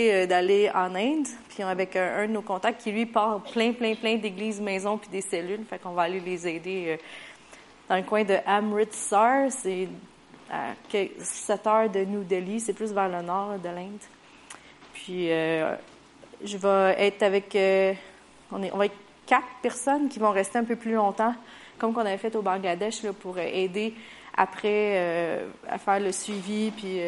euh, d'aller en Inde, puis avec un, de nos contacts qui lui part plein, plein, plein d'églises, maisons puis des cellules. Fait qu'on va aller les aider euh, dans le coin de Amritsar, c'est à 7 heures de New Delhi, c'est plus vers le nord de l'Inde. Puis euh, je vais être avec, on, est, on va être quatre personnes qui vont rester un peu plus longtemps, comme qu'on avait fait au Bangladesh là, pour aider après à faire le suivi puis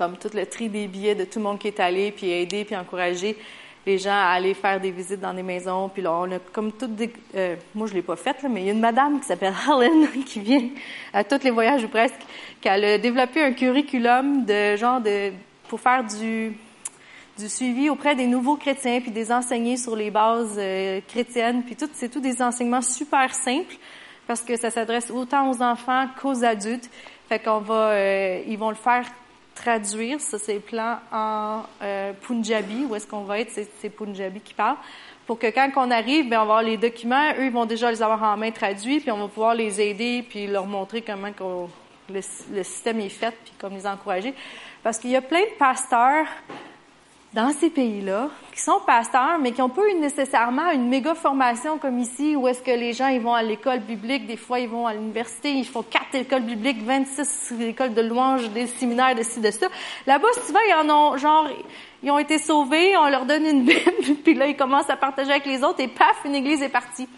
comme tout le tri des billets de tout le monde qui est allé, puis aider, puis encourager les gens à aller faire des visites dans des maisons. Puis là, on a comme tout des... Euh, moi, je l'ai pas faite, mais il y a une madame qui s'appelle Helen qui vient à tous les voyages ou presque, qui a développé un curriculum de genre de pour faire du du suivi auprès des nouveaux chrétiens, puis des enseigner sur les bases euh, chrétiennes, puis tout, c'est tout des enseignements super simples parce que ça s'adresse autant aux enfants qu'aux adultes. Fait qu'on va, euh, ils vont le faire traduire ça, c'est plan en euh, Punjabi, où est-ce qu'on va être, c'est Punjabi qui parle, pour que quand on arrive, bien, on va avoir les documents, eux, ils vont déjà les avoir en main traduits, puis on va pouvoir les aider, puis leur montrer comment le, le, système est fait, puis comme les encourager. Parce qu'il y a plein de pasteurs dans ces pays-là, qui sont pasteurs, mais qui n'ont pas eu nécessairement une méga formation comme ici, où est-ce que les gens ils vont à l'école biblique, des fois ils vont à l'université, ils font quatre écoles bibliques, 26 écoles de louanges, des séminaires, de ci, de ça. Là-bas, souvent, ils en ont, genre, ils ont été sauvés, on leur donne une Bible, puis là, ils commencent à partager avec les autres, et paf, une église est partie.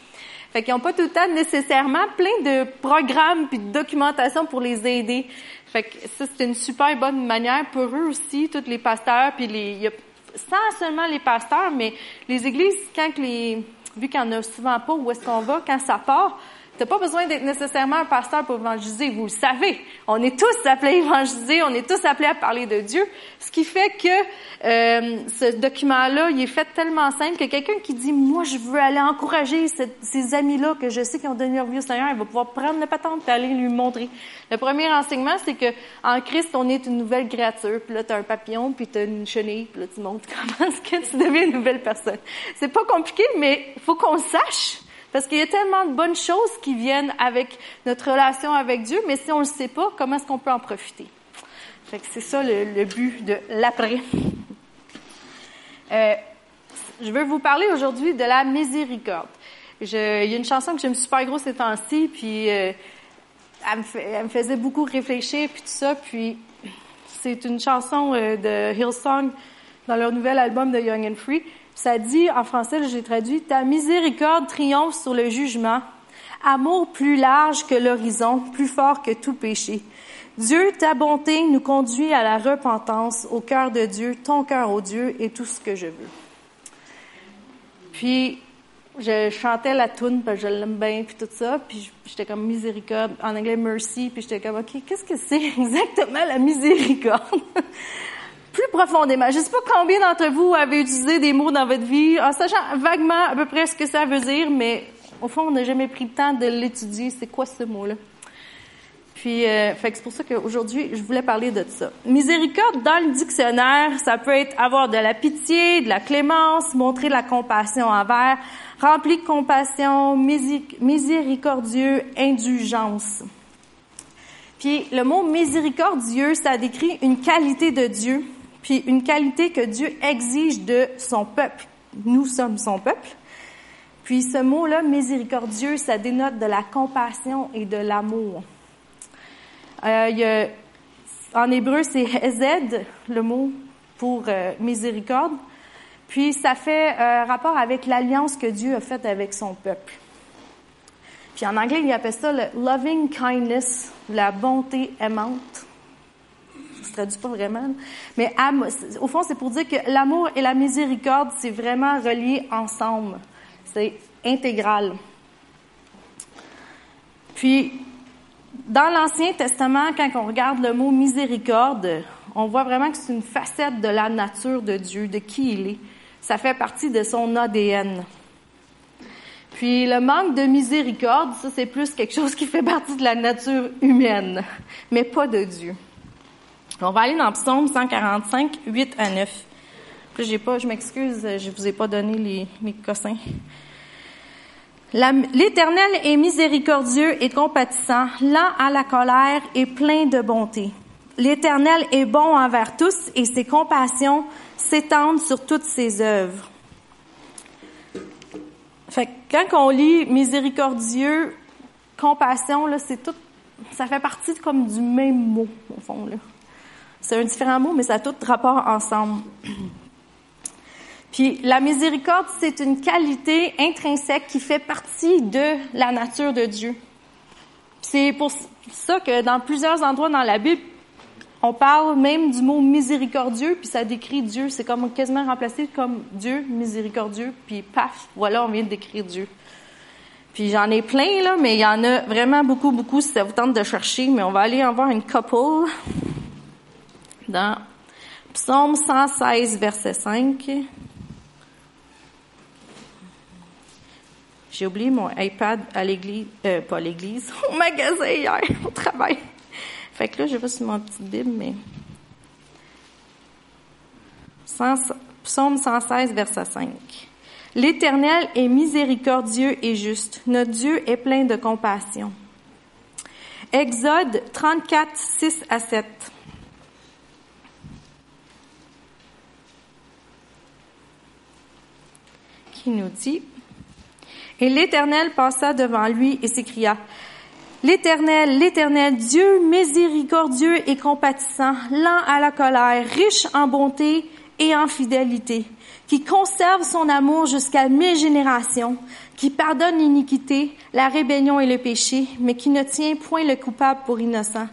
Fait qu'ils n'ont pas tout le temps nécessairement plein de programmes puis de documentation pour les aider. Fait que ça, c'est une super bonne manière pour eux aussi, tous les pasteurs, puis les, y a, sans seulement les pasteurs, mais les églises, quand les, vu qu'il n'y en a souvent pas, où est-ce qu'on va, quand ça part, T'as pas besoin d'être nécessairement un pasteur pour évangéliser, vous le savez. On est tous appelés à évangéliser, on est tous appelés à parler de Dieu. Ce qui fait que euh, ce document-là, il est fait tellement simple que quelqu'un qui dit, moi, je veux aller encourager ces amis-là que je sais qui ont donné leur vie au Seigneur, il va pouvoir prendre le patente et aller lui montrer. Le premier enseignement, c'est que en Christ, on est une nouvelle créature. Puis là, tu as un papillon, puis tu as une chenille, puis là, tu montres comment est-ce que tu deviens une nouvelle personne. C'est pas compliqué, mais faut qu'on sache. Parce qu'il y a tellement de bonnes choses qui viennent avec notre relation avec Dieu, mais si on ne le sait pas, comment est-ce qu'on peut en profiter? Fait que c'est ça le, but de l'après. Euh, je veux vous parler aujourd'hui de la miséricorde. Je, il y a une chanson que j'aime super gros ces temps-ci, puis euh, elle, me faisait beaucoup réfléchir, puis tout ça. Puis c'est une chanson euh, de Hillsong dans leur nouvel album de Young and Free. Ça dit, en français, j'ai traduit, ta miséricorde triomphe sur le jugement, amour plus large que l'horizon, plus fort que tout péché. Dieu, ta bonté nous conduit à la repentance, au cœur de Dieu, ton cœur au Dieu et tout ce que je veux. Puis, je chantais la tune parce que je l'aime bien, puis tout ça, puis j'étais comme miséricorde, en anglais mercy, puis j'étais comme, OK, qu'est-ce que c'est exactement la miséricorde? Plus profondément. Je ne sais pas combien d'entre vous avez utilisé des mots dans votre vie en sachant vaguement à peu près ce que ça veut dire, mais au fond, on n'a jamais pris le temps de l'étudier. C'est quoi ce mot-là? Puis, euh, fait c'est pour ça qu'aujourd'hui, je voulais parler de ça. Miséricorde, dans le dictionnaire, ça peut être avoir de la pitié, de la clémence, montrer la compassion envers, rempli de compassion, miséricordieux, indulgence. Puis, le mot miséricordieux, ça décrit une qualité de Dieu puis une qualité que Dieu exige de son peuple. Nous sommes son peuple. Puis ce mot-là, miséricordieux, ça dénote de la compassion et de l'amour. Euh, en hébreu, c'est hesed, le mot pour euh, miséricorde. Puis ça fait euh, rapport avec l'alliance que Dieu a faite avec son peuple. Puis en anglais, il appelle ça le loving kindness, la bonté aimante se traduit pas vraiment. Mais au fond, c'est pour dire que l'amour et la miséricorde, c'est vraiment relié ensemble. C'est intégral. Puis, dans l'Ancien Testament, quand on regarde le mot miséricorde, on voit vraiment que c'est une facette de la nature de Dieu, de qui il est. Ça fait partie de son ADN. Puis le manque de miséricorde, ça c'est plus quelque chose qui fait partie de la nature humaine, mais pas de Dieu. On va aller dans Psaume 145, 8 à 9. Puis j'ai pas, je m'excuse, je vous ai pas donné les, les cossins. L'Éternel est miséricordieux et compatissant, lent à la colère et plein de bonté. l'Éternel est bon envers tous et ses compassions s'étendent sur toutes ses œuvres. Fait quand on lit miséricordieux, compassion, là, c'est tout, ça fait partie comme du même mot, au fond, là. C'est un différent mot, mais ça a tout rapport ensemble. Puis la miséricorde, c'est une qualité intrinsèque qui fait partie de la nature de Dieu. C'est pour ça que dans plusieurs endroits dans la Bible, on parle même du mot miséricordieux, puis ça décrit Dieu. C'est comme quasiment remplacé comme Dieu miséricordieux, puis paf, voilà, on vient de décrire Dieu. Puis j'en ai plein, là, mais il y en a vraiment beaucoup, beaucoup, si ça vous tente de chercher. Mais on va aller en voir une couple dans Psaume 116, verset 5. J'ai oublié mon iPad à l'église, euh, pas l'église, au magasin hier, au travail. Fait que là, je vais sur mon petite Bible, mais. Psaume 116, verset 5. L'Éternel est miséricordieux et juste. Notre Dieu est plein de compassion. Exode 34, 6 à 7. Et l'Éternel passa devant lui et s'écria, L'Éternel, l'Éternel, Dieu miséricordieux et compatissant, lent à la colère, riche en bonté et en fidélité, qui conserve son amour jusqu'à mille générations, qui pardonne l'iniquité, la rébellion et le péché, mais qui ne tient point le coupable pour innocent,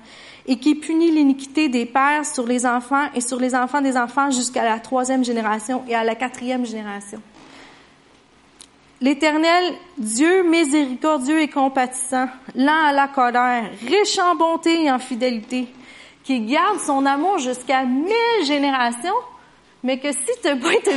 et qui punit l'iniquité des pères sur les enfants et sur les enfants des enfants jusqu'à la troisième génération et à la quatrième génération. L'Éternel, Dieu miséricordieux et compatissant, lent à la colère, riche en bonté et en fidélité, qui garde son amour jusqu'à mille générations, mais que si tu n'as pas été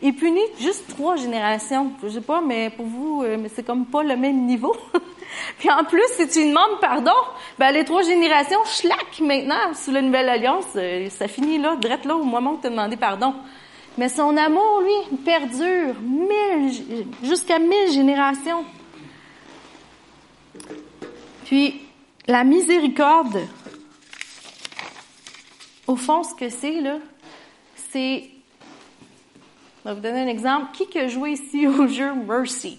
il punit juste trois générations. Je sais pas, mais pour vous, euh, c'est comme pas le même niveau. Puis en plus, si tu demandes pardon, ben les trois générations, schlac, maintenant, sous la nouvelle alliance, euh, ça finit là, direct là au moment où tu as demandé pardon. Mais son amour, lui, perdure jusqu'à mille générations. Puis, la miséricorde, au fond, ce que c'est, là, c'est... Je vais vous donner un exemple. Qui que joué ici au jeu Mercy?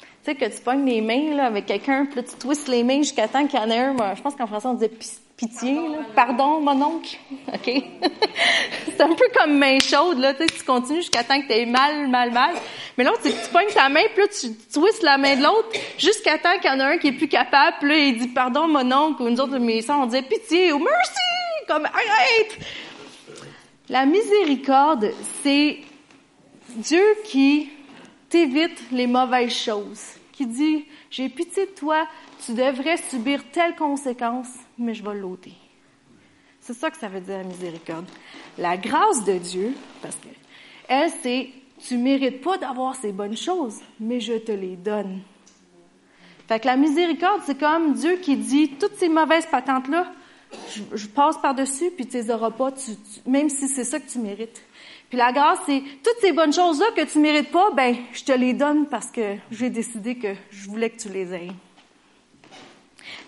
Tu sais, que tu pognes les mains là, avec quelqu'un, puis là, tu twistes les mains jusqu'à temps qu'il y en ait un. Je pense qu'en français, on disait pitié. Pardon, mon oncle. OK? c'est un peu comme main chaude, là. Tu, sais, tu continues jusqu'à temps que tu mal, mal, mal. Mais là, tu, pognes ta main, puis là, tu twistes la main de l'autre jusqu'à temps qu'il y en a un qui est plus capable. Puis là, il dit pardon, mon oncle. Ou nous autres, mes soeurs, on disait pitié ou merci. Comme arrête. La miséricorde, c'est Dieu qui t'évite les mauvaises choses. Qui dit, j'ai pitié de toi, tu devrais subir telle conséquence mais je vais l'ôter. C'est ça que ça veut dire la miséricorde. La grâce de Dieu, parce que elle, c'est tu mérites pas d'avoir ces bonnes choses, mais je te les donne. Fait que la miséricorde, c'est comme Dieu qui dit toutes ces mauvaises patentes-là, je, passe par-dessus, puis tu les auras pas, même si c'est ça que tu mérites. Puis la grâce, c'est toutes ces bonnes choses-là que tu mérites pas, ben je te les donne parce que j'ai décidé que je voulais que tu les aies.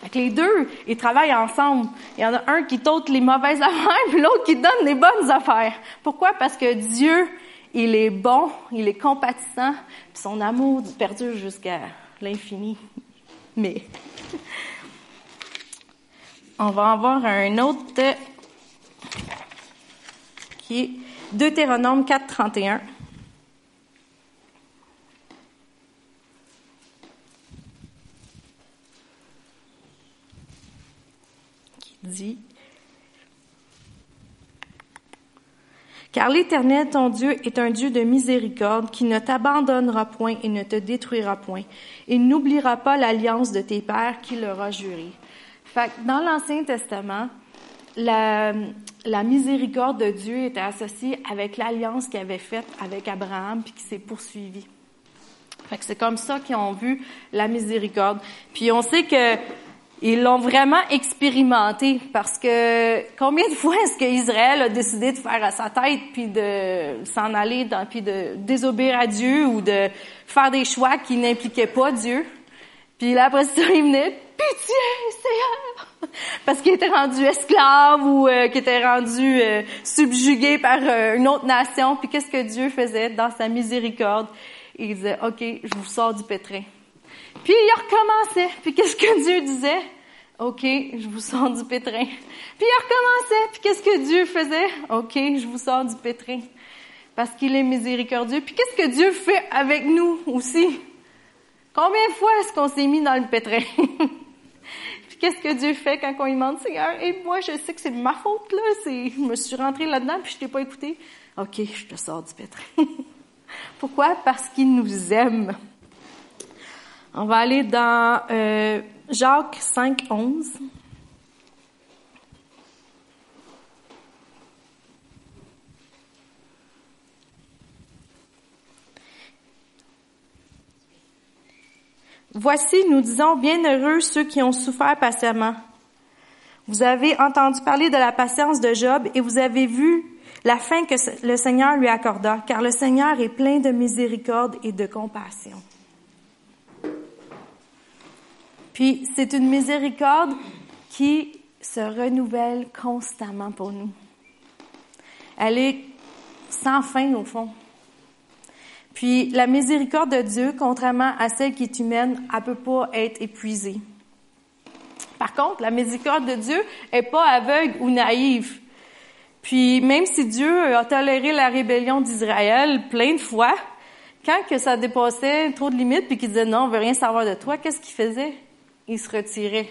Fait les deux, ils travaillent ensemble. Il y en a un qui t'ôte les mauvaises affaires, puis l'autre qui donne les bonnes affaires. Pourquoi? Parce que Dieu, il est bon, il est compatissant, puis son amour perdure jusqu'à l'infini. Mais on va en voir un autre qui est Deutéronome 4, 31. dit, Car l'Éternel, ton Dieu, est un Dieu de miséricorde qui ne t'abandonnera point et ne te détruira point. Il n'oubliera pas l'alliance de tes pères qu'il leur a juré. Dans l'Ancien Testament, la, la, miséricorde de Dieu était associée avec l'alliance qu'il avait faite avec Abraham puis qui s'est poursuivie. Fait que c'est comme ça qu'ils ont vu la miséricorde. Puis on sait que ils l'ont vraiment expérimenté parce que combien de fois est-ce qu'Israël a décidé de faire à sa tête puis de s'en aller dans, puis de désobéir à Dieu ou de faire des choix qui n'impliquaient pas Dieu? Puis là après ça il venait pitié Seigneur parce qu'il était rendu esclave ou euh, qu'il était rendu euh, subjugué par euh, une autre nation. Puis qu'est-ce que Dieu faisait dans sa miséricorde? Il disait, OK, je vous sors du pétrin. Puis il recommençait. Puis qu'est-ce que Dieu disait? OK, je vous sors du pétrin. Puis il recommençait. Puis qu'est-ce que Dieu faisait? OK, je vous sors du pétrin. Parce qu'il est miséricordieux. Puis qu'est-ce que Dieu fait avec nous aussi? Combien de fois est-ce qu'on s'est mis dans le pétrin? Qu'est-ce que Dieu fait quand on lui demande, Seigneur, et moi, je sais que c'est ma faute, là, je me suis rentrée là-dedans, puis je t'ai pas écouté. OK, je te sors du pétrin. Pourquoi? Parce qu'il nous aime. On va aller dans euh, Jacques 5, 11. Voici, nous disons, bienheureux ceux qui ont souffert patiemment. Vous avez entendu parler de la patience de Job et vous avez vu la fin que le Seigneur lui accorda, car le Seigneur est plein de miséricorde et de compassion. Puis c'est une miséricorde qui se renouvelle constamment pour nous. Elle est sans fin au fond. Puis la miséricorde de Dieu, contrairement à celle qui est humaine, elle peut pas être épuisée. Par contre, la miséricorde de Dieu est pas aveugle ou naïve. Puis même si Dieu a toléré la rébellion d'Israël plein de fois, quand que ça dépassait trop de limites puis qu'il disait non, on veut rien savoir de toi, qu'est-ce qu'il faisait? Il se retirait.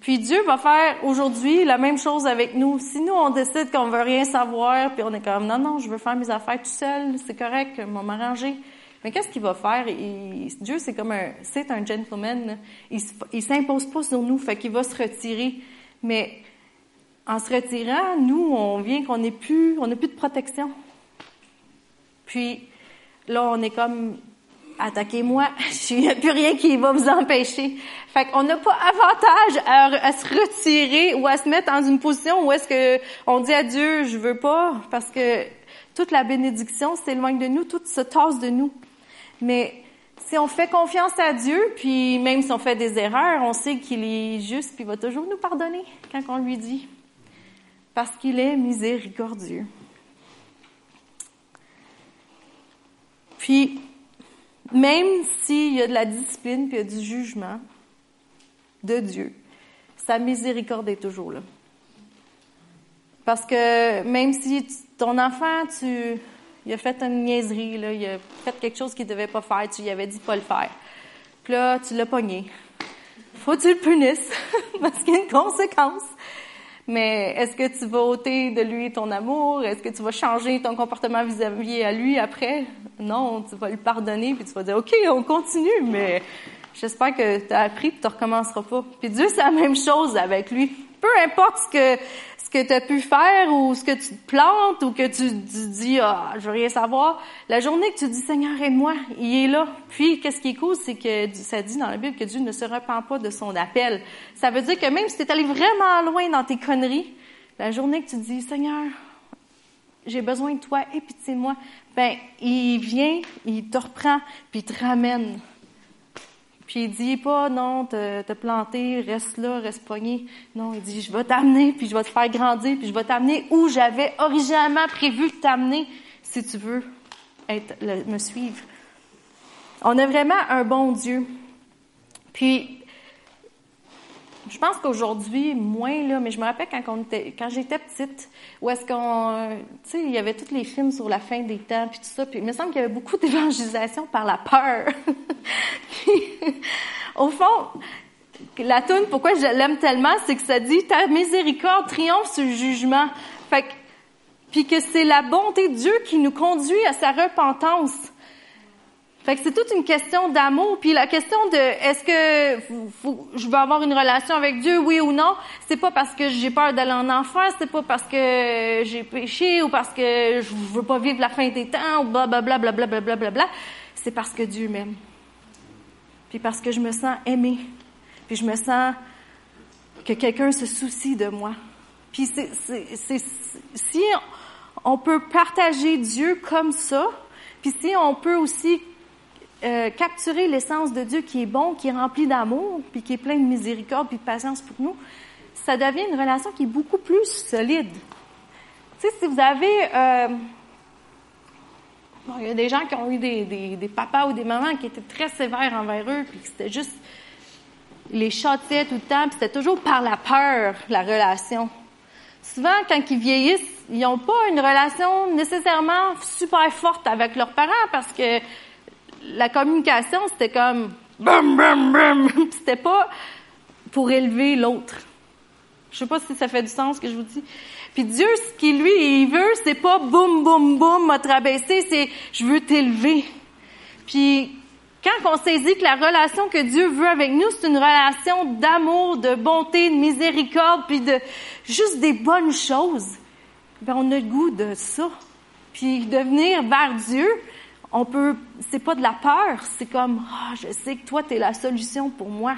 Puis Dieu va faire aujourd'hui la même chose avec nous. Si nous, on décide qu'on veut rien savoir, puis on est comme, non, non, je veux faire mes affaires tout seul, c'est correct, je vais m'arranger. Mais qu'est-ce qu'il va faire? Dieu, c'est comme un, c'est un gentleman. Il, il s'impose pas sur nous, fait qu'il va se retirer. Mais en se retirant, nous, on vient qu'on n'ait plus, on n'a plus de protection. Puis là, on est comme attaquez-moi, il n'y a plus rien qui va vous empêcher. Fait qu'on n'a pas avantage à, se retirer ou à se mettre dans une position où est-ce que on dit à Dieu, je veux pas, parce que toute la bénédiction s'éloigne de nous, tout se tasse de nous. Mais si on fait confiance à Dieu, puis même si on fait des erreurs, on sait qu'il est juste, puis il va toujours nous pardonner quand on lui dit, parce qu'il est miséricordieux. Puis, même s'il y a de la discipline puis il y a du jugement de Dieu, sa miséricorde est toujours là. Parce que même si ton enfant, tu, il a fait une niaiserie, là, il a fait quelque chose qu'il ne devait pas faire, tu lui avais dit pas le faire. Puis là, tu l'as pogné. Faut que tu le punisses, parce qu'il y a une conséquence. Mais est-ce que tu vas ôter de lui ton amour? Est-ce que tu vas changer ton comportement vis-à-vis à lui après? Non, tu vas lui pardonner puis tu vas dire, OK, on continue, mais j'espère que tu as appris et tu recommenceras pas. Puis Dieu, c'est la même chose avec lui. Peu importe ce que ce que tu as pu faire ou ce que tu te plantes ou que tu, dis ah je veux rien savoir, la journée que tu dis Seigneur aide-moi, il est là. Puis qu'est-ce qui est cool, c'est que ça dit dans la Bible que Dieu ne se repent pas de son appel. Ça veut dire que même si tu es allé vraiment loin dans tes conneries, la journée que tu dis Seigneur, j'ai besoin de toi, et pitié de moi, ben il vient, il te reprend, puis il te ramène. Puis il dit pas, non, te, te planter, reste là, reste pogné. Non, il dit, je vais t'amener, puis je vais te faire grandir, puis je vais t'amener où j'avais originalement prévu de t'amener, si tu veux être, me suivre. On a vraiment un bon Dieu. Puis je pense qu'aujourd'hui, moins, là, mais je me rappelle quand, j'étais petite, où est-ce qu'on, tu sais, il y avait tous les films sur la fin des temps, puis tout ça, puis il me semble qu'il y avait beaucoup d'évangélisation par la peur. au fond, la tune, pourquoi je l'aime tellement, c'est que ça dit, ta miséricorde triomphe sur le jugement. Fait que, puis que c'est la bonté de Dieu qui nous conduit à sa repentance. C'est toute une question d'amour. Puis la question de est-ce que je veux avoir une relation avec Dieu, oui ou non, c'est pas parce que j'ai peur d'aller en enfer, c'est pas parce que j'ai péché ou parce que je veux pas vivre la fin des temps ou blablabla, blablabla, blablabla. C'est parce que Dieu m'aime. Puis parce que je me sens aimée. Puis je me sens que quelqu'un se soucie de moi. Puis si on peut partager Dieu comme ça, puis si on peut aussi euh, capturer l'essence de Dieu qui est bon, qui est rempli d'amour, puis qui est plein de miséricorde, puis de patience pour nous, ça devient une relation qui est beaucoup plus solide. Tu sais, si vous avez... Euh, il y a des gens qui ont eu des, des, des, papas ou des mamans qui étaient très sévères envers eux, puis c'était juste... les châtiaient tout le temps, puis c'était toujours par la peur, la relation. Souvent, quand ils vieillissent, ils n'ont pas une relation nécessairement super forte avec leurs parents parce que la communication, c'était comme bam, bam, bam. C'était pas pour élever l'autre. Je sais pas si ça fait du sens ce que je vous dis. Puis Dieu, ce qu'il lui, il veut, c'est pas boum, boum, boum, m'a rabaissé, c'est je veux t'élever. Puis quand on saisit que la relation que Dieu veut avec nous, c'est une relation d'amour, de bonté, de miséricorde, puis de juste des bonnes choses, ben on a le goût de ça. Puis de venir vers Dieu, on peut, c'est pas de la peur, c'est comme, ah, je sais que toi, tu es la solution pour moi.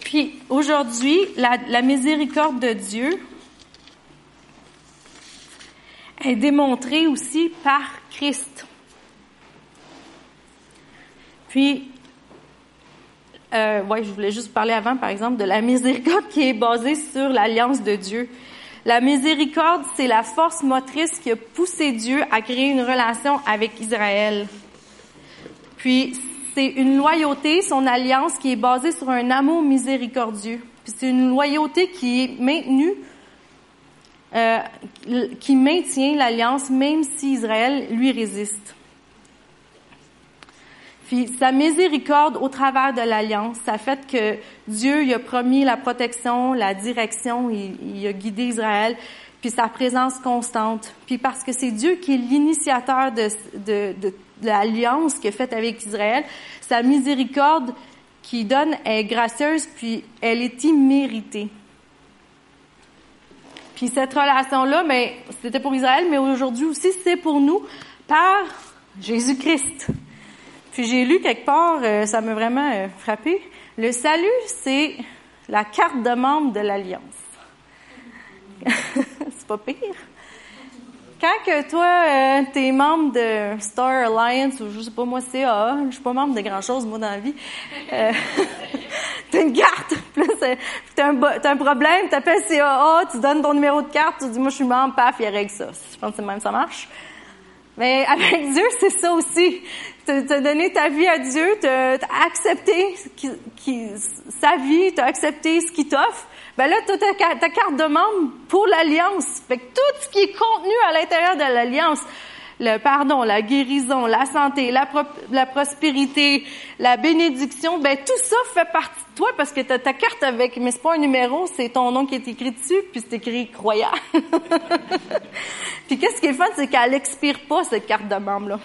Puis aujourd'hui, la, miséricorde de Dieu est démontrée aussi par Christ. Puis, euh, ouais, je voulais juste parler avant, par exemple, de la miséricorde qui est basée sur l'alliance de Dieu. La miséricorde, c'est la force motrice qui a poussé Dieu à créer une relation avec Israël. Puis, c'est une loyauté, son alliance qui est basée sur un amour miséricordieux. Puis c'est une loyauté qui est maintenue, euh, qui maintient l'alliance même si Israël lui résiste. Puis sa miséricorde au travers de l'alliance, ça fait que Dieu il a promis la protection, la direction, il, a guidé Israël, puis sa présence constante. Puis parce que c'est Dieu qui est l'initiateur de l'alliance qu'il a faite avec Israël, sa miséricorde qui donne est gracieuse, puis elle est imméritée. Puis cette relation-là, mais ben, c'était pour Israël, mais aujourd'hui aussi, c'est pour nous par Jésus-Christ. Puis j'ai lu quelque part, euh, ça m'a vraiment euh, frappé. Le salut, c'est la carte de membre de l'Alliance. c'est pas pire. Quand que toi, euh, t'es membre de Star Alliance ou je sais pas moi, CAA, je suis pas membre de grand chose moi dans la vie. T'as une carte, plus t'as un, un problème, t'appelles CAA, tu donnes ton numéro de carte, tu dis moi je suis membre, paf, il règle ça. Je pense que même ça marche. Mais avec Dieu, c'est ça aussi. Tu as donné ta vie à Dieu, tu as accepté sa vie, tu as accepté ce qu'il t'offre. Ben là, tu as ta, ta, carte de membre pour l'Alliance. Fait que tout ce qui est contenu à l'intérieur de l'Alliance, le pardon, la guérison, la santé, la, pro, la prospérité, la bénédiction, ben tout ça fait partie de toi parce que tu as ta carte avec, mais c'est pas un numéro, c'est ton nom qui est écrit dessus, puis c'est écrit croyant. puis qu'est-ce qui est fun, c'est qu'elle expire pas cette carte de membre là.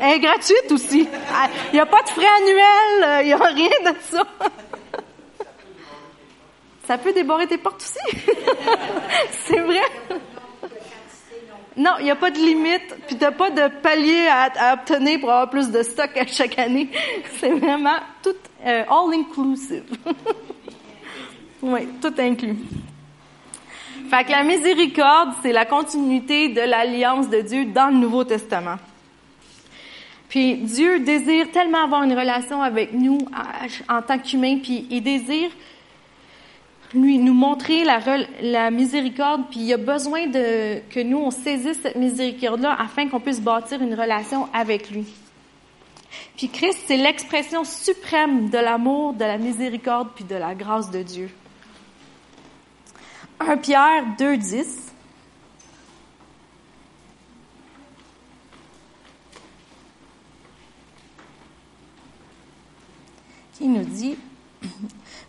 Elle est gratuite aussi. Il n'y a pas de frais annuels, il n'y a rien de ça. Ça peut déborder tes portes aussi. c'est vrai. Non, il n'y a pas de limite, puis tu n'as pas de palier à, à, obtenir pour avoir plus de stock à chaque année. C'est vraiment tout euh, all inclusive. oui, tout inclus. Fait que la miséricorde, c'est la continuité de l'alliance de Dieu dans le Nouveau Testament. Puis Dieu désire tellement avoir une relation avec nous en tant qu'humains, puis il désire lui nous montrer la, miséricorde, puis il a besoin que nous on saisisse cette miséricorde-là afin qu'on puisse bâtir une relation avec lui. Puis Christ, c'est l'expression suprême de l'amour, de la miséricorde, puis de la grâce de Dieu. 1 Pierre 2, 10. qui nous dit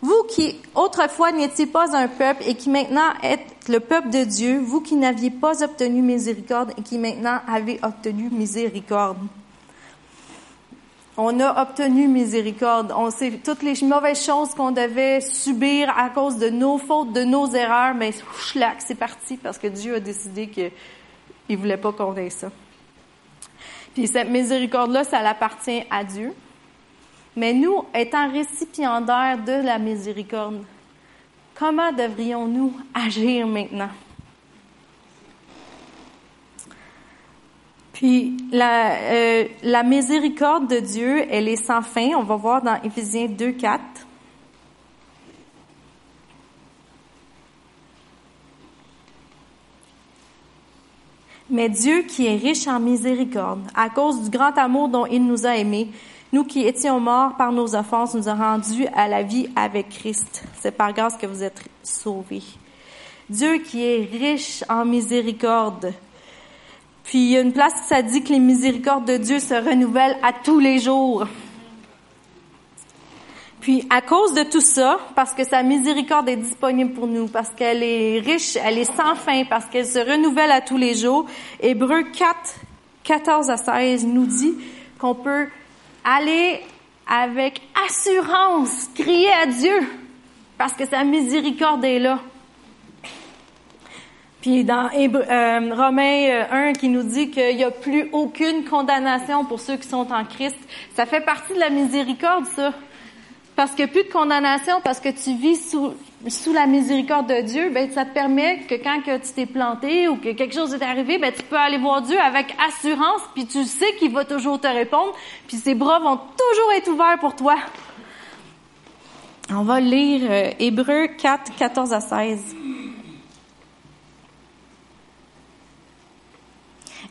vous qui autrefois n'étiez pas un peuple et qui maintenant êtes le peuple de Dieu, vous qui n'aviez pas obtenu miséricorde et qui maintenant avez obtenu miséricorde. On a obtenu miséricorde. On sait toutes les mauvaises choses qu'on devait subir à cause de nos fautes, de nos erreurs, mais c'est parti parce que Dieu a décidé qu'il ne voulait pas qu'on ait ça. Puis cette miséricorde-là, ça appartient à Dieu. Mais nous, étant récipiendaires de la miséricorde, comment devrions-nous agir maintenant? Puis la, euh, miséricorde de Dieu, elle est sans fin. On va voir dans Éphésiens 2, 4. Mais Dieu qui est riche en miséricorde, à cause du grand amour dont il nous a aimés, nous qui étions morts par nos offenses, nous a rendus à la vie avec Christ. C'est par grâce que vous êtes sauvés. Dieu qui est riche en miséricorde. Puis il y a une place où ça dit que les miséricordes de Dieu se renouvellent à tous les jours. Puis à cause de tout ça, parce que sa miséricorde est disponible pour nous, parce qu'elle est riche, elle est sans fin, parce qu'elle se renouvelle à tous les jours, Hébreu 4, 14 à 16 nous dit qu'on peut aller avec assurance crier à Dieu, parce que sa miséricorde est là. Puis dans euh, Romains 1 euh, qui nous dit qu'il n'y a plus aucune condamnation pour ceux qui sont en Christ, ça fait partie de la miséricorde, ça. Parce que plus de condamnation, parce que tu vis sous, sous la miséricorde de Dieu, ben ça te permet que quand que tu t'es planté ou que quelque chose est arrivé, ben tu peux aller voir Dieu avec assurance, puis tu sais qu'il va toujours te répondre, puis ses bras vont toujours être ouverts pour toi. On va lire euh, Hébreu 4, 14 à 16.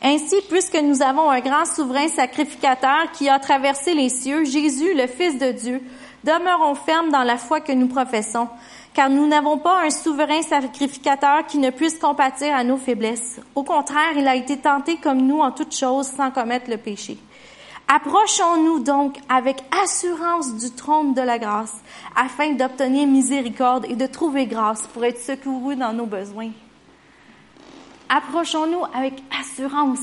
Ainsi, puisque nous avons un grand souverain sacrificateur qui a traversé les cieux, Jésus, le Fils de Dieu, Demeurons fermes dans la foi que nous professons, car nous n'avons pas un souverain sacrificateur qui ne puisse compatir à nos faiblesses. Au contraire, il a été tenté comme nous en toutes choses sans commettre le péché. Approchons-nous donc avec assurance du trône de la grâce, afin d'obtenir miséricorde et de trouver grâce pour être secourus dans nos besoins. Approchons-nous avec assurance.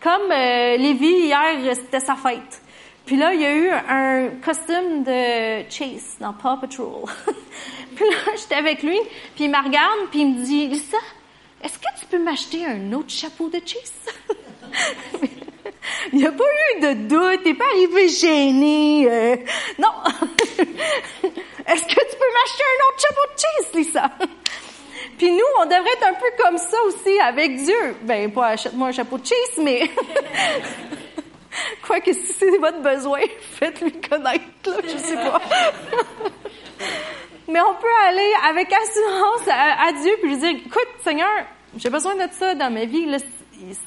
Comme euh, Lévi, hier, c'était sa fête. Puis là, il y a eu un costume de Chase dans Paw Patrol. puis là, j'étais avec lui, puis il me regarde, puis il me dit, Lisa, est-ce que tu peux m'acheter un autre chapeau de Chase? il n'y a pas eu de doute, t'es pas arrivé gêné. Euh, non. est-ce que tu peux m'acheter un autre chapeau de Chase, Lisa? Puis nous, on devrait être un peu comme ça aussi avec Dieu. Ben, pas achète-moi un chapeau de Chase, mais... Quoi que si c'est votre besoin, faites-lui connaître, là, je sais pas. Mais on peut aller avec assurance à, Dieu puis lui dire, écoute, Seigneur, j'ai besoin de ça dans ma vie. Là,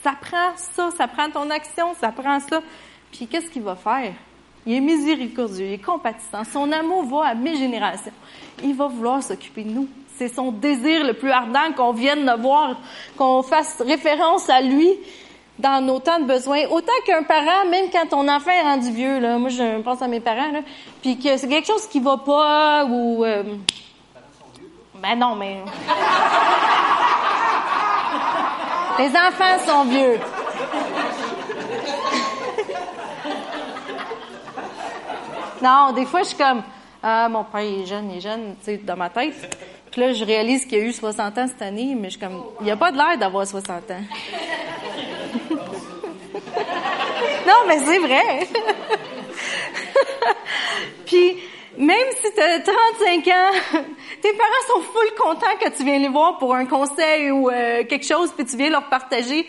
ça prend ça, ça prend ton action, ça prend ça. Puis qu'est-ce qu'il va faire? Il est miséricordieux, il est compatissant. Son amour va à mes générations. Il va vouloir s'occuper de nous. C'est son désir le plus ardent qu'on vienne le voir, qu'on fasse référence à lui, dans nos temps de besoin. Autant qu'un parent, même quand ton enfant est rendu vieux, là, moi je pense à mes parents, puis que c'est quelque chose qui va pas ou. Euh... Ben non, mais. Les enfants sont vieux. non, des fois je suis comme ah mon père est jeune, il est jeune, tu sais, dans ma tête. Puis là je réalise qu'il a eu 60 ans cette année, mais je suis comme il a pas de l'air d'avoir 60 ans. Non, mais c'est vrai. Puis, même si tu as 35 ans, tes parents sont full contents que tu viens les voir pour un conseil ou euh, quelque chose, puis tu viens leur partager.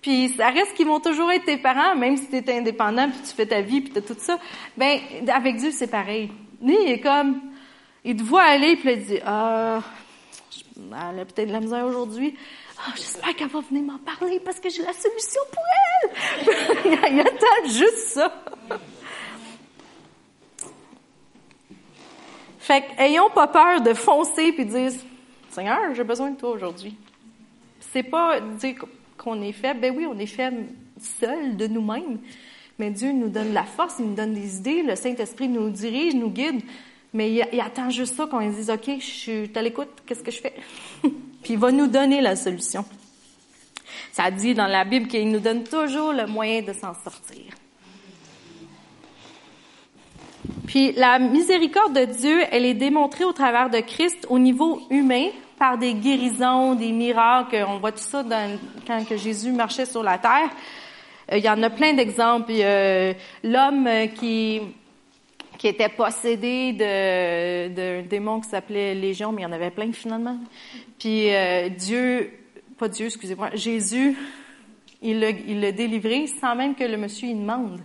Puis ça reste qu'ils vont toujours être tes parents, même si tu es indépendant, puis tu fais ta vie, puis tu tout ça. Ben avec Dieu, c'est pareil. Lui, il est comme, il te voit aller, puis il dit, ah, elle a peut-être de la misère aujourd'hui. Ah, j'espère qu'elle va venir m'en parler parce que j'ai la solution pour elle. il attend juste ça. Fait ayons pas peur de foncer puis dire Seigneur, j'ai besoin de toi aujourd'hui. C'est pas dire qu'on est faible. Ben oui, on est faible seul de nous-mêmes. Mais Dieu nous donne la force, il nous donne des idées, le Saint-Esprit nous dirige, nous guide. Mais il, attend juste ça qu'on dise, OK, je suis à l'écoute, qu'est-ce que je fais? Puis il va nous donner la solution. Ça dit dans la Bible qu'il nous donne toujours le moyen de s'en sortir. Puis la miséricorde de Dieu, elle est démontrée au travers de Christ au niveau humain par des guérisons, des miracles. On voit tout ça quand Jésus marchait sur la terre. Euh, il y en a plein d'exemples. L'homme qui qui était possédé de d'un démon qui s'appelait Légion, mais il y en avait plein finalement. Puis euh, Dieu, pas Dieu, excusez-moi, Jésus Il l'a, il délivré sans même que le monsieur y demande.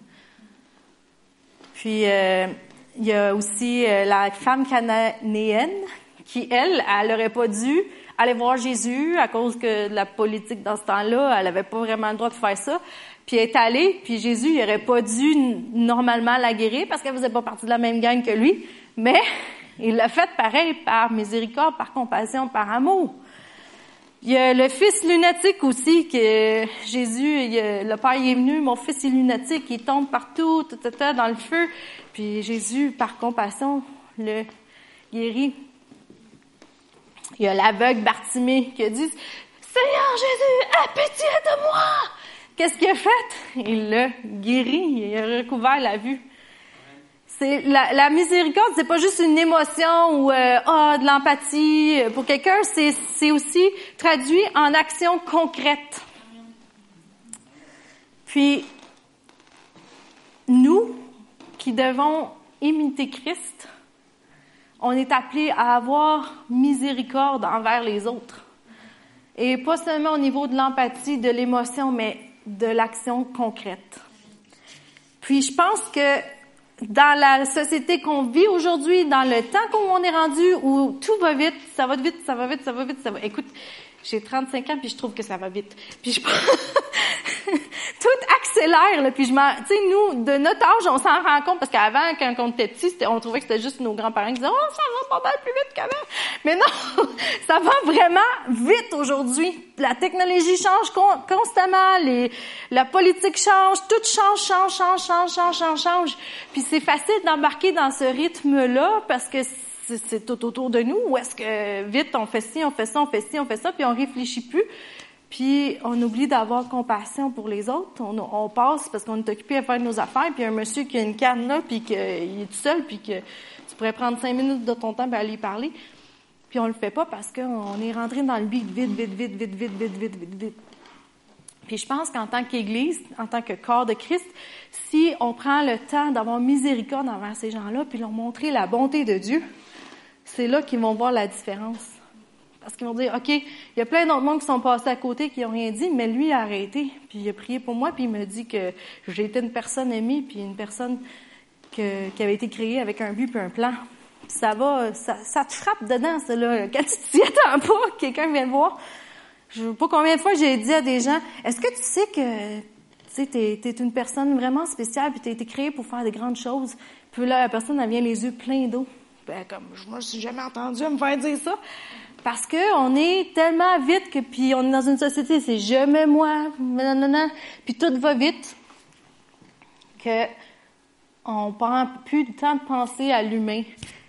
Puis, euh, il y a aussi euh, la femme cananéenne qui, elle, elle n'aurait pas dû aller voir Jésus à cause que de la politique dans ce temps-là, elle n'avait pas vraiment le droit de faire ça. Puis est allée, puis Jésus, il n'aurait pas dû normalement la guérir parce qu'elle faisait pas partie de la même gang que lui, mais il l'a fait pareil par miséricorde, par compassion, par amour. Il y a le fils lunatique aussi, que Jésus, le Père est venu, mon fils est lunatique, il tombe partout, dans le feu. Puis Jésus, par compassion, le guérit. Il y a l'aveugle Bartimée qui a dit, Seigneur Jésus, aie pitié de moi! Qu'est-ce qu'il a fait? Il l'a guéri, il a recouvert la vue. C'est la, la, miséricorde, c'est pas juste une émotion ou euh, ah, de l'empathie pour quelqu'un, c'est, c'est aussi traduit en action concrète. Puis nous qui devons imiter Christ, on est appelé à avoir miséricorde envers les autres. Et pas seulement au niveau de l'empathie, de l'émotion, mais de l'action concrète. Puis je pense que dans la société qu'on vit aujourd'hui, dans le temps qu'on est rendu, où tout va vite, ça va vite, ça va vite, ça va vite, ça va. Écoute, j'ai 35 ans puis je trouve que ça va vite. Puis je tout accélère là, puis je m'en tu sais nous de notre âge, on s'en rend compte parce qu'avant quand on était petit, on trouvait que c'était juste nos grands-parents qui disaient "Oh, ça va pas mal plus vite qu'avant." Mais non, ça va vraiment vite aujourd'hui. La technologie change constamment, les la politique change, tout change, change, change, change, change, change, change. Puis c'est facile d'embarquer dans ce rythme-là parce que c'est tout autour de nous, ou est-ce que vite on fait ci, on fait ça, on fait ci, on fait ça, puis on réfléchit plus, puis on oublie d'avoir compassion pour les autres. On, passe parce qu'on est occupé à faire nos affaires, puis un monsieur qui a une canne là, puis qu'il est tout seul, puis que tu pourrais prendre cinq minutes de ton temps pour aller parler, puis on le fait pas parce qu'on est rentré dans le beat vite, vite, vite, vite, vite, vite, vite, vite, vite. Puis je pense qu'en tant qu'Église, en tant que corps de Christ, si on prend le temps d'avoir miséricorde envers ces gens-là, puis leur montrer la bonté de Dieu, c'est là qu'ils vont voir la différence. Parce qu'ils vont dire, OK, il y a plein d'autres monde qui sont passés à côté, qui n'ont rien dit, mais lui a arrêté, puis il a prié pour moi, puis il me dit que j'ai été une personne aimée, puis une personne qui avait été créée avec un but puis un plan. ça va, ça, te frappe dedans, ça, là. Quand tu t'y attends pas, quelqu'un vient te voir. Je sais pas combien de fois j'ai dit à des gens, est-ce que tu sais que tu sais, une personne vraiment spéciale, puis t'as été créée pour faire des grandes choses? Puis là, la personne, elle vient les yeux pleins d'eau. Ben, comme, moi, je suis jamais entendu me faire dire ça. Parce que on est tellement vite que, puis on est dans une société, c'est je mets moi, non, puis tout va vite, que on prend plus de temps de penser à l'humain.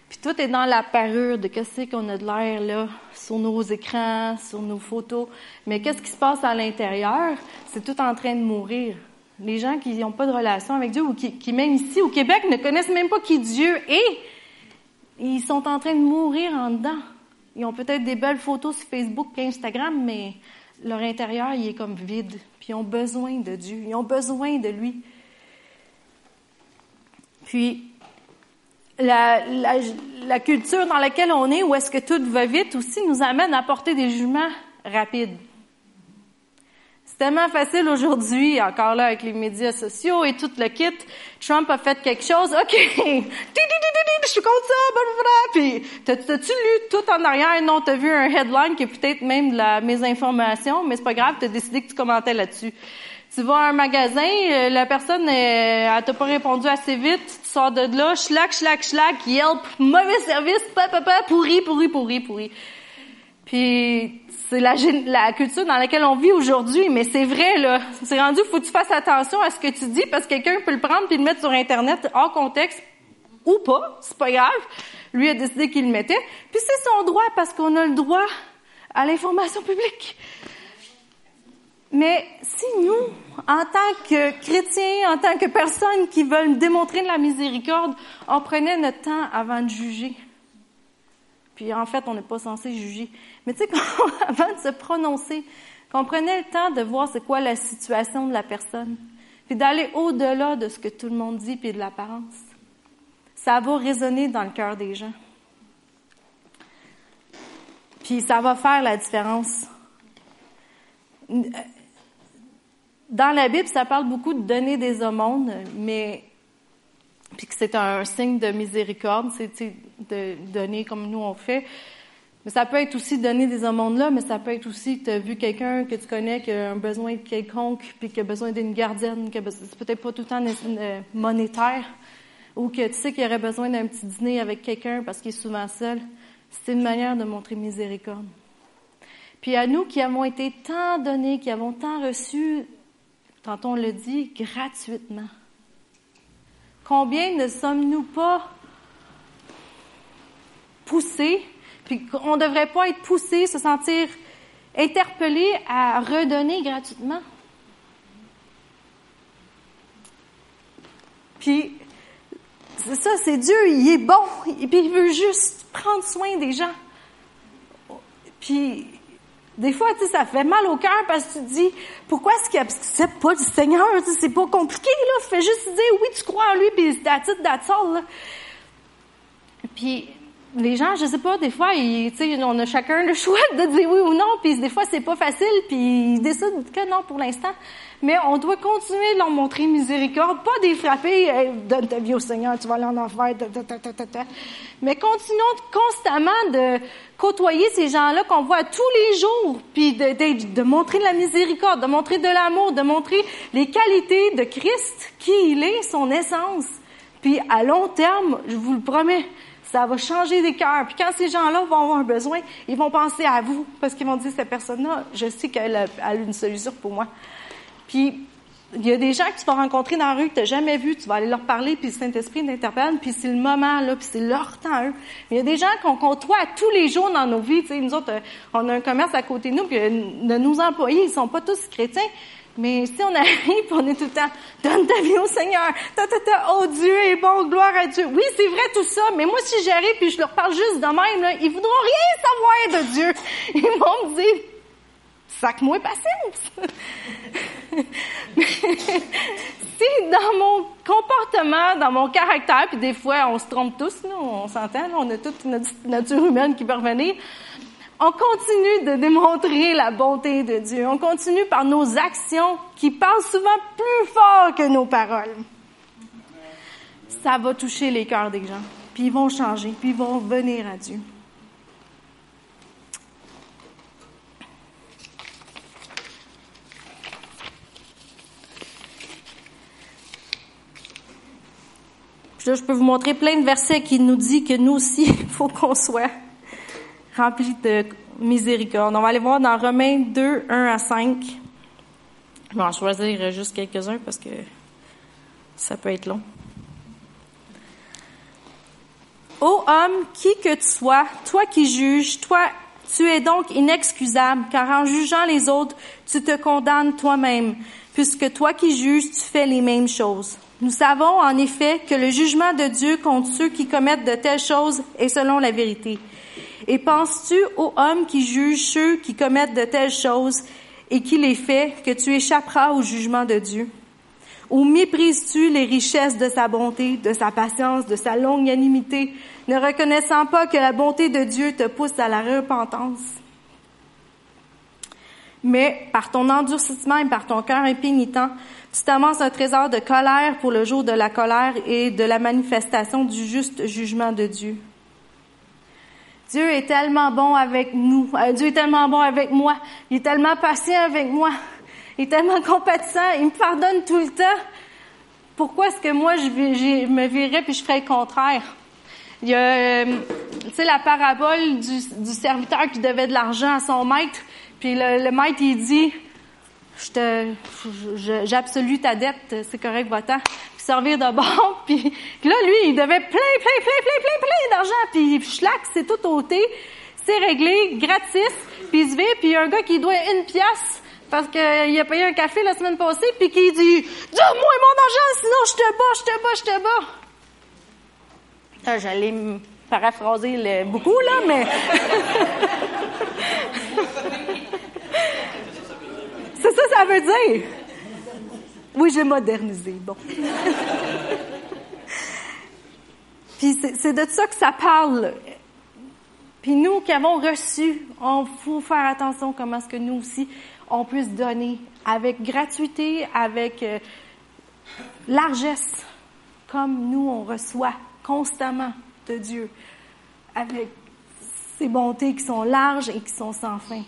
Puis tout est dans la parure de qu'est-ce qu'on a de l'air là, sur nos écrans, sur nos photos. Mais qu'est-ce qui se passe à l'intérieur? C'est tout en train de mourir. Les gens qui n'ont pas de relation avec Dieu ou qui, qui, même ici au Québec, ne connaissent même pas qui Dieu est ils sont en train de mourir en dedans. Ils ont peut-être des belles photos sur Facebook et Instagram, mais leur intérieur, il est comme vide. Puis ils ont besoin de Dieu. Ils ont besoin de lui. Puis, la, la culture dans laquelle on est, où est-ce que tout va vite, aussi nous amène à porter des jugements rapides tellement facile aujourd'hui, encore là avec les médias sociaux et tout le kit. Trump a fait quelque chose, ok, je suis contre ça, puis t'as-tu lu tout en arrière? Non, t'as vu un headline qui est peut-être même de la mésinformation, mais c'est pas grave, t'as décidé que tu commentais là-dessus. Tu vas à un magasin, euh, la personne, elle, t'a pas répondu assez vite, tu sors de là, schlac, schlac, schlac, Yelp, mauvais service, papa, pourri, pourri, pourri, pourri. Puis c'est la, la, culture dans laquelle on vit aujourd'hui, mais c'est vrai, là. C'est rendu, faut que tu fasses attention à ce que tu dis parce que quelqu'un peut le prendre puis le mettre sur Internet hors contexte ou pas, c'est pas grave. Lui a décidé qu'il le mettait. Puis c'est son droit parce qu'on a le droit à l'information publique. Mais si nous, en tant que chrétiens, en tant que personnes qui veulent démontrer de la miséricorde, on prenait notre temps avant de juger, puis en fait, on n'est pas censé juger. Mais tu sais, avant de se prononcer, qu'on prenait le temps de voir c'est quoi la situation de la personne, puis d'aller au-delà de ce que tout le monde dit puis de l'apparence. Ça va résonner dans le cœur des gens. Puis ça va faire la différence. dans la Bible, ça parle beaucoup de donner des aumônes, mais puis que c'est un signe de miséricorde, c'est de donner comme nous on fait. Mais ça peut être aussi donner des aumônes là, mais ça peut être aussi que tu as vu quelqu'un que tu connais qui a un besoin quelconque, puis qui a besoin d'une gardienne, que c'est peut-être pas tout le temps monétaire, ou que tu sais qu'il aurait besoin d'un petit dîner avec quelqu'un parce qu'il est souvent seul. C'est une manière de montrer miséricorde. Puis à nous qui avons été tant donnés, qui avons tant reçu, tantôt on le dit, gratuitement. Combien ne sommes-nous pas poussés puis on ne devrait pas être poussé, se sentir interpellé à redonner gratuitement? Puis, c'est ça, c'est Dieu, il est bon, et puis il veut juste prendre soin des gens. Puis, des fois, tu sais, ça fait mal au cœur parce que tu te dis, pourquoi est-ce qu'il n'accepte pas du Seigneur? c'est pas compliqué, là. Fais juste dire, oui, tu crois en lui, puis c'est titre. Puis, les gens, je sais pas, des fois, ils, on a chacun le choix de dire oui ou non, puis des fois, c'est pas facile, puis ils décident que non pour l'instant. Mais on doit continuer de leur montrer miséricorde, pas des frapper, donne ta vie au Seigneur, tu vas aller en enfer, mais continuons constamment de côtoyer ces gens-là qu'on voit tous les jours, puis de, de montrer de la miséricorde, de montrer de l'amour, de montrer les qualités de Christ, qui il est, son essence. Puis à long terme, je vous le promets, ça va changer des cœurs. Puis quand ces gens-là vont avoir un besoin, ils vont penser à vous parce qu'ils vont dire cette personne-là, je sais qu'elle a, une solution pour moi. Puis il y a des gens que tu vas rencontrer dans la rue que tu n'as jamais vu, tu vas aller leur parler, puis le Saint-Esprit t'interpelle, puis c'est le moment, là, puis c'est leur temps, eux. Mais il y a des gens qu'on côtoie tous les jours dans nos vies. Tu sais, nous autres, euh, on a un commerce à côté de nous, puis euh, de nos employés, ils sont pas tous chrétiens, mais si on arrive, on est tout le temps, donne ta vie au Seigneur, ta, ta, ta, oh Dieu est bon, gloire à Dieu. Oui, c'est vrai tout ça, mais moi, si j'arrive puis je leur parle juste de même, là, ils voudront rien savoir de Dieu. Ils vont me dire, sac-moi patience. si dans mon comportement, dans mon caractère, puis des fois, on se trompe tous, nous, on s'entend, on a toute notre nature humaine qui peut revenir, on continue de démontrer la bonté de Dieu. On continue par nos actions qui parlent souvent plus fort que nos paroles. Ça va toucher les cœurs des gens. Puis ils vont changer, puis ils vont venir à Dieu. je peux vous montrer plein de versets qui nous disent que nous aussi, il faut qu'on soit rempli de miséricorde. On va aller voir dans Romains 2, 1 à 5. Je vais en choisir juste quelques-uns parce que ça peut être long. Ô homme, qui que tu sois, toi qui juges, toi, tu es donc inexcusable, car en jugeant les autres, tu te condamnes toi-même, puisque toi qui juges, tu fais les mêmes choses. Nous savons en effet que le jugement de Dieu contre ceux qui commettent de telles choses est selon la vérité. Et penses-tu aux hommes qui jugent ceux qui commettent de telles choses et qui les fait que tu échapperas au jugement de Dieu? Ou méprises-tu les richesses de sa bonté, de sa patience, de sa longanimité, ne reconnaissant pas que la bonté de Dieu te pousse à la repentance? Mais par ton endurcissement et par ton cœur impénitent, tu t'amasses un trésor de colère pour le jour de la colère et de la manifestation du juste jugement de Dieu. Dieu est tellement bon avec nous. Euh, Dieu est tellement bon avec moi. Il est tellement patient avec moi. Il est tellement compatissant. Il me pardonne tout le temps. Pourquoi est-ce que moi, je, me virais puis je ferais le contraire? Il y a, euh, tu sais, la parabole du, serviteur qui devait de l'argent à son maître. Puis le, maître, il dit, j'absolue ta dette, c'est correct, va-t'en servir de bord. Puis là, lui, il devait plein, plein, plein, plein, plein, plein d'argent. Puis schlac, c'est tout ôté. C'est réglé, gratis. Puis il se vit, puis il y a un gars qui doit une pièce parce qu'il a payé un café la semaine passée, puis qui dit « Donne-moi mon argent, sinon je te bats, je te bats, je te bats. » ah, J'allais paraphraser beaucoup, là, mais... c'est ça, ça veut dire. Oui, j'ai modernisé. Bon. Puis c'est de ça que ça parle. Puis nous qui avons reçu, on faut faire attention comment est-ce que nous aussi, on puisse donner avec gratuité, avec euh, largesse, comme nous, on reçoit constamment de Dieu, avec ces bontés qui sont larges et qui sont sans fin.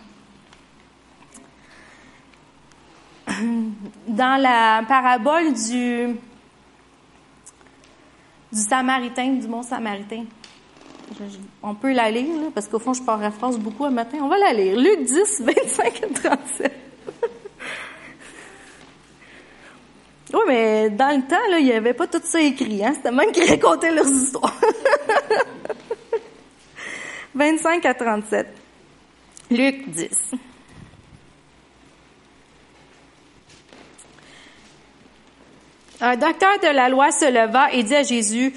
Dans la parabole du, Samaritain, du bon Samaritain, on peut la lire, parce qu'au fond, je paraphrase beaucoup un matin. On va la lire. Luc 10, 25 et 37. oui, mais dans le temps, là, il n'y avait pas tout ça écrit. Hein? C'était même qui racontaient leurs histoires. 25 à 37. Luc 10. Un docteur de la loi se leva et dit à Jésus,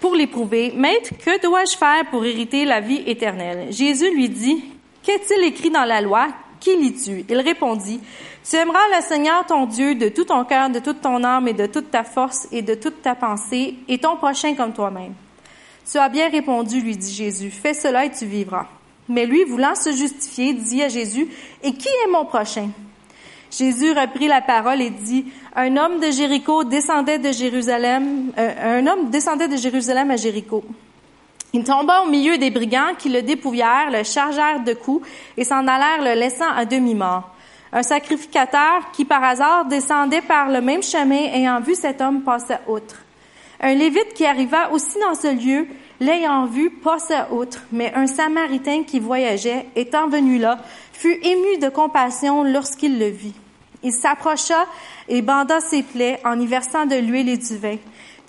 pour l'éprouver, Maître, que dois-je faire pour hériter la vie éternelle? Jésus lui dit, Qu'est-il écrit dans la loi? Qui lis-tu? Il répondit, Tu aimeras le Seigneur ton Dieu de tout ton cœur, de toute ton âme et de toute ta force et de toute ta pensée, et ton prochain comme toi-même. Tu as bien répondu, lui dit Jésus, fais cela et tu vivras. Mais lui, voulant se justifier, dit à Jésus, Et qui est mon prochain? Jésus reprit la parole et dit, un homme de Jéricho descendait de Jérusalem, euh, un homme descendait de Jérusalem à Jéricho. Il tomba au milieu des brigands qui le dépouillèrent, le chargèrent de coups et s'en allèrent le laissant à demi-mort. Un sacrificateur qui par hasard descendait par le même chemin ayant vu cet homme passer outre. Un lévite qui arriva aussi dans ce lieu, l'ayant vu, passa outre, mais un samaritain qui voyageait, étant venu là, fut ému de compassion lorsqu'il le vit. Il s'approcha et banda ses plaies en y versant de l'huile et du vin.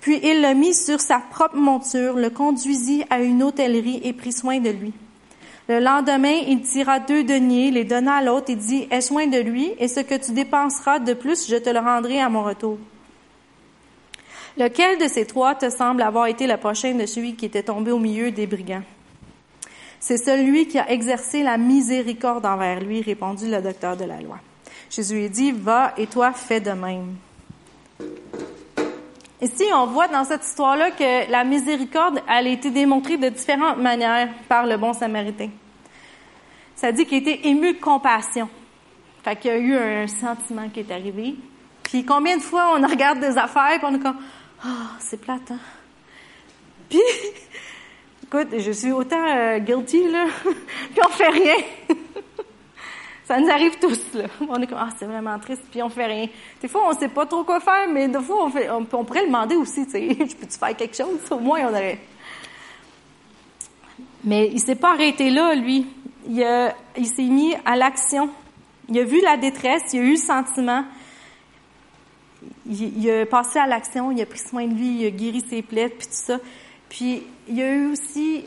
Puis il le mit sur sa propre monture, le conduisit à une hôtellerie et prit soin de lui. Le lendemain, il tira deux deniers, les donna à l'autre et dit, Aie soin de lui, et ce que tu dépenseras de plus, je te le rendrai à mon retour. Lequel de ces trois te semble avoir été le prochain de celui qui était tombé au milieu des brigands? C'est celui qui a exercé la miséricorde envers lui, répondit le docteur de la loi. Jésus lui dit, va et toi fais de même. Ici, on voit dans cette histoire-là que la miséricorde, elle a été démontrée de différentes manières par le bon samaritain. Ça dit qu'il était ému de compassion. Fait qu'il y a eu un sentiment qui est arrivé. Puis combien de fois on regarde des affaires et on est comme, oh, c'est plate, hein? Puis, écoute, je suis autant euh, guilty, là, puis on fait rien. Ça nous arrive tous, là. On est comme, ah, c'est vraiment triste, puis on fait rien. Des fois, on sait pas trop quoi faire, mais des fois, on, fait, on, pourrait le demander aussi, tu sais, peux-tu faire quelque chose? Au moins, on aurait. Mais il s'est pas arrêté là, lui. Il s'est mis à l'action. Il a vu la détresse, il a eu le sentiment. Il, a passé à l'action, il a pris soin de lui, il a guéri ses plaies, puis tout ça. Puis, il a eu aussi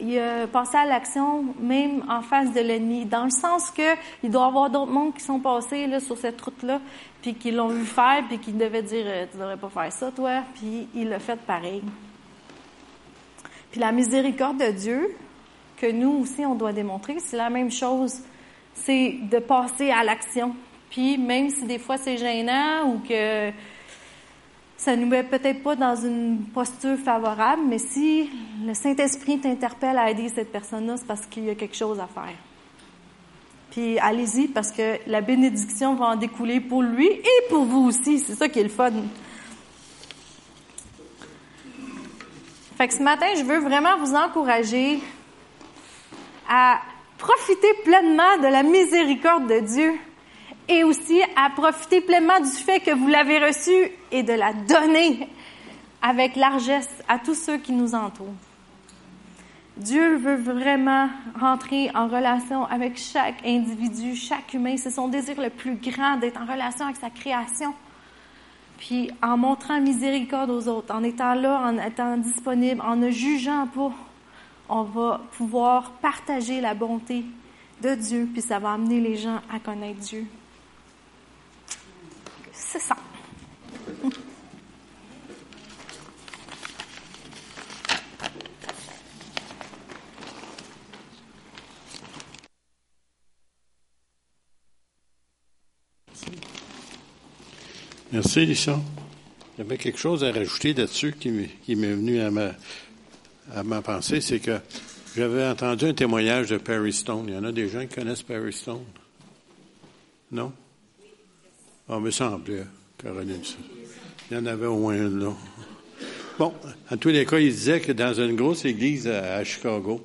il a passé à l'action même en face de l'ennemi, dans le sens que il doit y avoir d'autres mondes qui sont passés là, sur cette route-là, puis qui l'ont vu faire, puis qui devaient dire euh, tu devrais pas faire ça, toi, puis il l'a fait pareil. Puis la miséricorde de Dieu que nous aussi on doit démontrer, c'est la même chose, c'est de passer à l'action. Puis même si des fois c'est gênant ou que ça nous met peut-être pas dans une posture favorable, mais si le Saint-Esprit t'interpelle à aider cette personne-là, c'est parce qu'il y a quelque chose à faire. Puis allez-y parce que la bénédiction va en découler pour lui et pour vous aussi. C'est ça qui est le fun. Fait que ce matin, je veux vraiment vous encourager à profiter pleinement de la miséricorde de Dieu et aussi à profiter pleinement du fait que vous l'avez reçu et de la donner avec largesse à tous ceux qui nous entourent. Dieu veut vraiment rentrer en relation avec chaque individu, chaque humain. C'est son désir le plus grand d'être en relation avec sa création. Puis en montrant miséricorde aux autres, en étant là, en étant disponible, en ne jugeant pas, on va pouvoir partager la bonté de Dieu, puis ça va amener les gens à connaître Dieu. C'est ça. Merci, Lisa. Il y avait quelque chose à rajouter là-dessus qui m'est venu à ma, à ma pensée, c'est que J'avais entendu un témoignage de Perry Stone. Il y en a des gens qui connaissent Perry Stone? Non? Ah, me semble, Caroline. Il y en avait au moins un là. Bon, en tous les cas, il disait que dans une grosse église à, Chicago,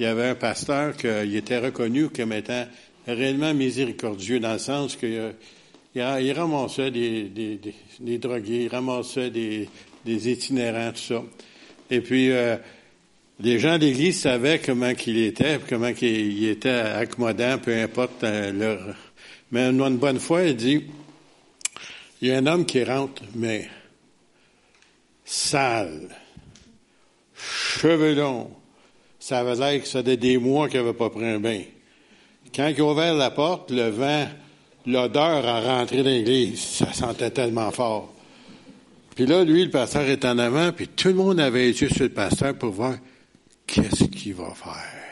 il y avait un pasteur qui était reconnu comme étant réellement miséricordieux dans le sens que il, ramassait des, des, des, drogués, il ramassait des, des itinérants, tout ça. Et puis, euh, les gens de l'Église savaient comment qu'il était, comment qu'il était accommodant, peu importe euh, leur... Mais une bonne fois, il dit, il y a un homme qui rentre, mais sale, cheveux longs. Ça avait l'air que ça faisait des mois qu'il n'avait pas pris un bain. Quand il a ouvert la porte, le vent, l'odeur a rentré dans l'église. Ça sentait tellement fort. Puis là, lui, le pasteur est en avant, puis tout le monde avait été sur le pasteur pour voir qu'est-ce qu'il va faire.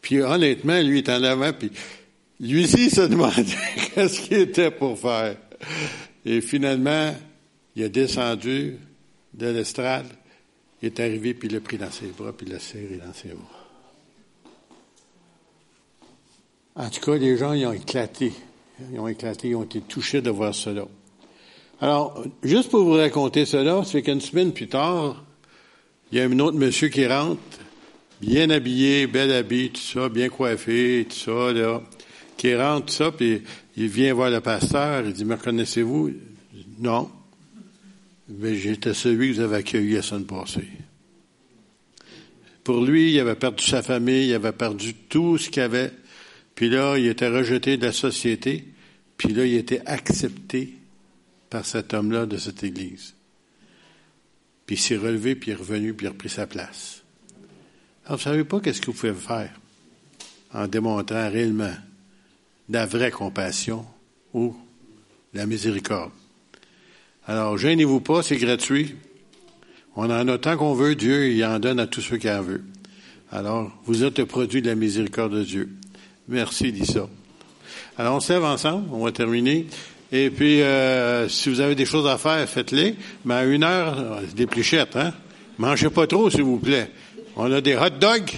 Puis honnêtement, lui est en avant, puis lui aussi se demandait qu'est-ce qu'il était pour faire. Et finalement, il est descendu de l'estrade, il est arrivé, puis il l'a pris dans ses bras, puis il l'a serré dans ses bras. En tout cas, les gens, ils ont éclaté. Ils ont éclaté, ils ont été touchés de voir cela. Alors, juste pour vous raconter cela, c'est qu'une semaine plus tard, il y a un autre monsieur qui rentre, bien habillé, bel habit, tout ça, bien coiffé, tout ça, là, qui rentre, ça, puis il vient voir le pasteur, il dit, me reconnaissez-vous? Non. Mais j'étais celui que vous avez accueilli la semaine passée. Pour lui, il avait perdu sa famille, il avait perdu tout ce qu'il avait. Puis là, il était rejeté de la société. Puis là, il était accepté par cet homme-là de cette Église. Puis il s'est relevé, puis il est revenu, puis il a repris sa place. Alors, vous savez pas qu'est-ce que vous pouvez faire en démontrant réellement la vraie compassion ou la miséricorde. Alors, gênez-vous pas, c'est gratuit. On en a tant qu'on veut, Dieu, il en donne à tous ceux qui en veulent. Alors, vous êtes le produit de la miséricorde de Dieu. Merci, Lisa. Alors, on se ensemble, on va terminer. Et puis, euh, si vous avez des choses à faire, faites-les. Mais à une heure, euh, des plichettes, hein? Mangez pas trop, s'il vous plaît. On a des hot dogs,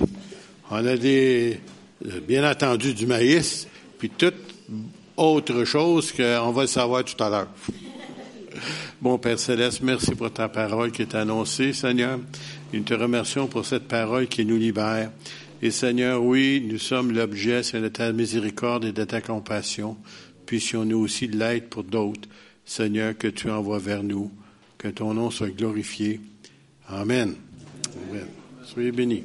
on a des, euh, bien entendu, du maïs, puis toute autre chose qu'on va le savoir tout à l'heure. Bon Père Céleste, merci pour ta parole qui est annoncée, Seigneur. Nous te remercions pour cette parole qui nous libère. Et Seigneur, oui, nous sommes l'objet, de ta miséricorde et de ta compassion puissions-nous aussi l'être pour d'autres. Seigneur, que tu envoies vers nous, que ton nom soit glorifié. Amen. Amen. Soyez bénis.